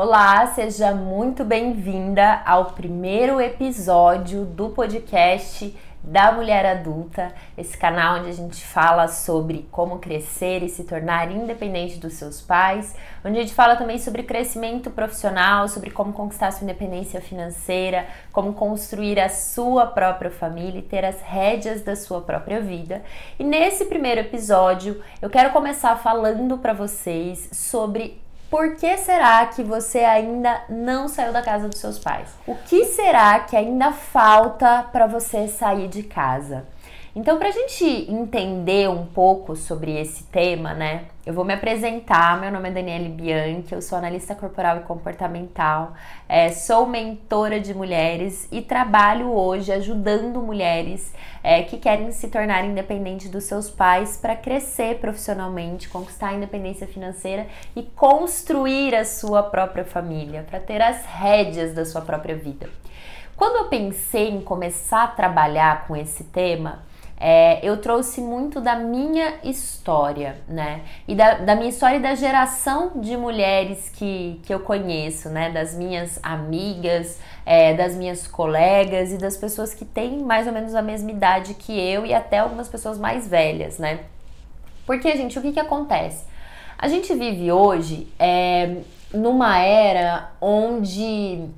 Olá, seja muito bem-vinda ao primeiro episódio do podcast da Mulher Adulta, esse canal onde a gente fala sobre como crescer e se tornar independente dos seus pais, onde a gente fala também sobre crescimento profissional, sobre como conquistar sua independência financeira, como construir a sua própria família e ter as rédeas da sua própria vida. E nesse primeiro episódio, eu quero começar falando para vocês sobre por que será que você ainda não saiu da casa dos seus pais? O que será que ainda falta para você sair de casa? Então, para a gente entender um pouco sobre esse tema, né? Eu vou me apresentar. Meu nome é Daniele Bianchi, eu sou analista corporal e comportamental, é, sou mentora de mulheres e trabalho hoje ajudando mulheres é, que querem se tornar independentes dos seus pais para crescer profissionalmente, conquistar a independência financeira e construir a sua própria família, para ter as rédeas da sua própria vida. Quando eu pensei em começar a trabalhar com esse tema, é, eu trouxe muito da minha história, né? E da, da, minha história e da geração de mulheres que, que eu conheço, né? Das minhas amigas, é, das minhas colegas e das pessoas que têm mais ou menos a mesma idade que eu e até algumas pessoas mais velhas, né? Porque, gente, o que, que acontece? A gente vive hoje é, numa era onde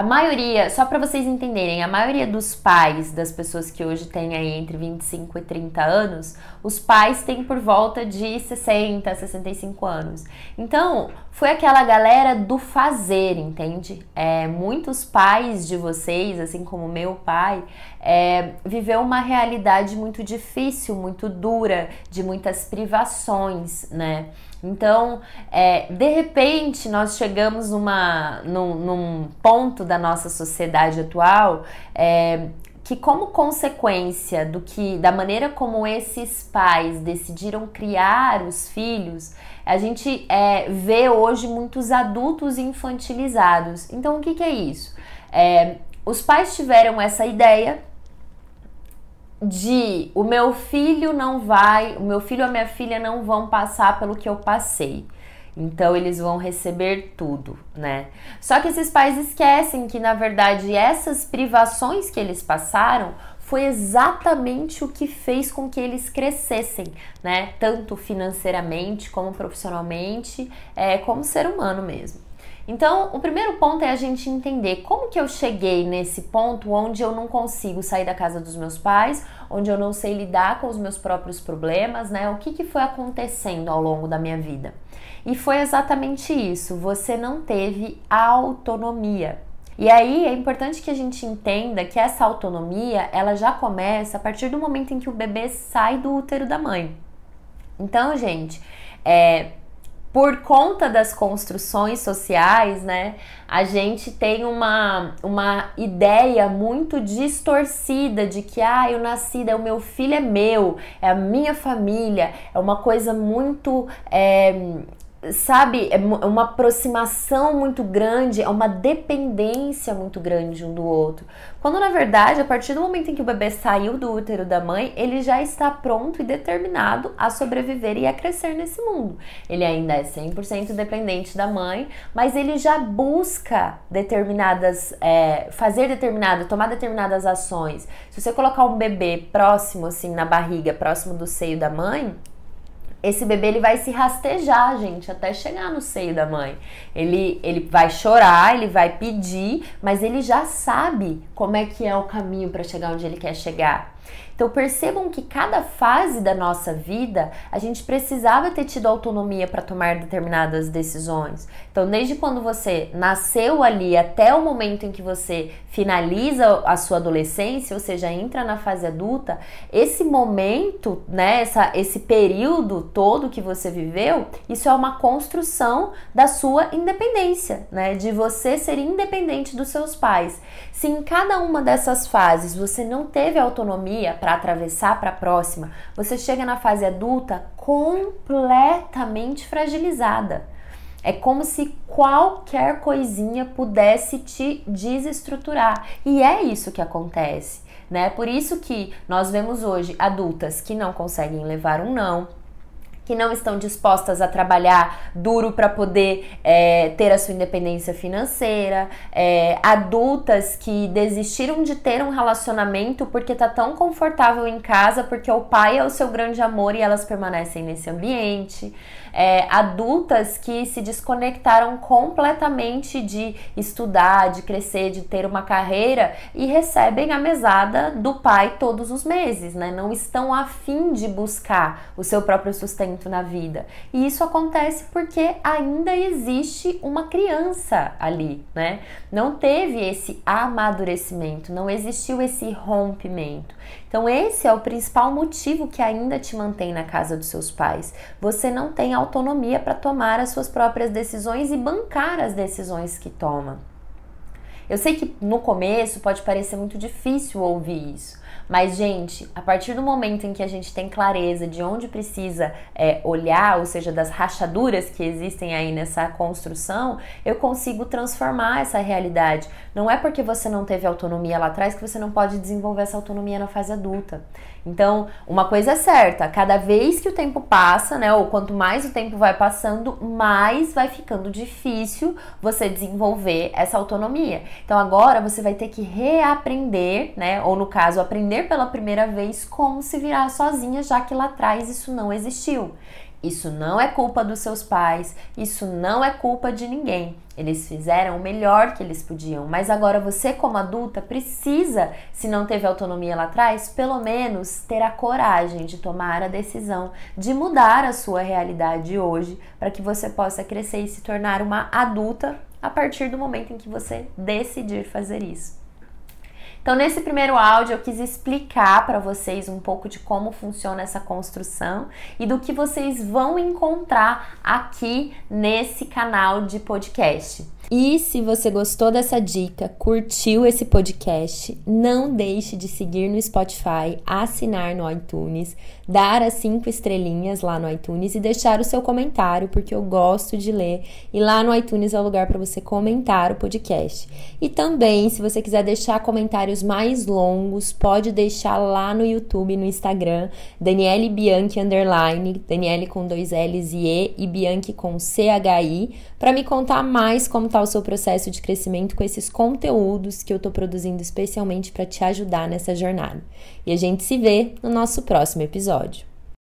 a maioria, só para vocês entenderem, a maioria dos pais das pessoas que hoje têm aí entre 25 e 30 anos, os pais têm por volta de 60, 65 anos. Então, foi aquela galera do fazer, entende? É, muitos pais de vocês, assim como meu pai, é, viveu uma realidade muito difícil, muito dura, de muitas privações, né? Então, é, de repente, nós chegamos numa, num, num, ponto da nossa sociedade atual é, que, como consequência do que, da maneira como esses pais decidiram criar os filhos, a gente é, vê hoje muitos adultos infantilizados. Então, o que, que é isso? É, os pais tiveram essa ideia de o meu filho não vai, o meu filho ou a minha filha não vão passar pelo que eu passei. Então eles vão receber tudo, né? Só que esses pais esquecem que na verdade essas privações que eles passaram foi exatamente o que fez com que eles crescessem, né? Tanto financeiramente como profissionalmente, é, como ser humano mesmo. Então, o primeiro ponto é a gente entender como que eu cheguei nesse ponto onde eu não consigo sair da casa dos meus pais, onde eu não sei lidar com os meus próprios problemas, né? O que, que foi acontecendo ao longo da minha vida? E foi exatamente isso, você não teve autonomia. E aí é importante que a gente entenda que essa autonomia, ela já começa a partir do momento em que o bebê sai do útero da mãe. Então, gente, é, por conta das construções sociais, né, a gente tem uma, uma ideia muito distorcida de que, ah, eu nasci, é o meu filho é meu, é a minha família, é uma coisa muito. É, sabe, é uma aproximação muito grande, é uma dependência muito grande um do outro. Quando na verdade, a partir do momento em que o bebê saiu do útero da mãe, ele já está pronto e determinado a sobreviver e a crescer nesse mundo. Ele ainda é 100% dependente da mãe, mas ele já busca determinadas, é, fazer determinada, tomar determinadas ações. Se você colocar um bebê próximo, assim, na barriga, próximo do seio da mãe, esse bebê ele vai se rastejar, gente, até chegar no seio da mãe. Ele, ele vai chorar, ele vai pedir, mas ele já sabe como é que é o caminho para chegar onde ele quer chegar. Então percebam que cada fase da nossa vida a gente precisava ter tido autonomia para tomar determinadas decisões. Então, desde quando você nasceu ali até o momento em que você finaliza a sua adolescência, ou seja, entra na fase adulta, esse momento, né, essa, esse período todo que você viveu, isso é uma construção da sua independência, né, de você ser independente dos seus pais. Se em cada uma dessas fases você não teve autonomia para atravessar para a próxima, você chega na fase adulta completamente fragilizada. É como se qualquer coisinha pudesse te desestruturar. E é isso que acontece, né? Por isso que nós vemos hoje adultas que não conseguem levar um não, que não estão dispostas a trabalhar duro para poder é, ter a sua independência financeira, é, adultas que desistiram de ter um relacionamento porque tá tão confortável em casa, porque o pai é o seu grande amor e elas permanecem nesse ambiente é, adultas que se desconectaram completamente de estudar, de crescer, de ter uma carreira e recebem a mesada do pai todos os meses, né? Não estão afim de buscar o seu próprio sustento na vida. E isso acontece porque ainda existe uma criança ali, né? Não teve esse amadurecimento, não existiu esse rompimento. Então, esse é o principal motivo que ainda te mantém na casa dos seus pais. Você não tem autonomia para tomar as suas próprias decisões e bancar as decisões que toma. Eu sei que no começo pode parecer muito difícil ouvir isso, mas, gente, a partir do momento em que a gente tem clareza de onde precisa é, olhar, ou seja, das rachaduras que existem aí nessa construção, eu consigo transformar essa realidade. Não é porque você não teve autonomia lá atrás que você não pode desenvolver essa autonomia na fase adulta. Então, uma coisa é certa, cada vez que o tempo passa, né, ou quanto mais o tempo vai passando, mais vai ficando difícil você desenvolver essa autonomia. Então, agora você vai ter que reaprender, né, ou no caso, aprender pela primeira vez como se virar sozinha, já que lá atrás isso não existiu. Isso não é culpa dos seus pais, isso não é culpa de ninguém. Eles fizeram o melhor que eles podiam, mas agora você, como adulta, precisa, se não teve autonomia lá atrás, pelo menos ter a coragem de tomar a decisão de mudar a sua realidade hoje para que você possa crescer e se tornar uma adulta a partir do momento em que você decidir fazer isso. Então, nesse primeiro áudio, eu quis explicar para vocês um pouco de como funciona essa construção e do que vocês vão encontrar aqui nesse canal de podcast. E se você gostou dessa dica, curtiu esse podcast, não deixe de seguir no Spotify, assinar no iTunes, dar as cinco estrelinhas lá no iTunes e deixar o seu comentário, porque eu gosto de ler. E lá no iTunes é o lugar para você comentar o podcast. E também, se você quiser deixar comentários mais longos, pode deixar lá no YouTube, no Instagram, Daniele Bianchi underline, Daniele com dois L's e E e Bianchi com C-H-I, para me contar mais como tá o seu processo de crescimento com esses conteúdos que eu estou produzindo especialmente para te ajudar nessa jornada. E a gente se vê no nosso próximo episódio.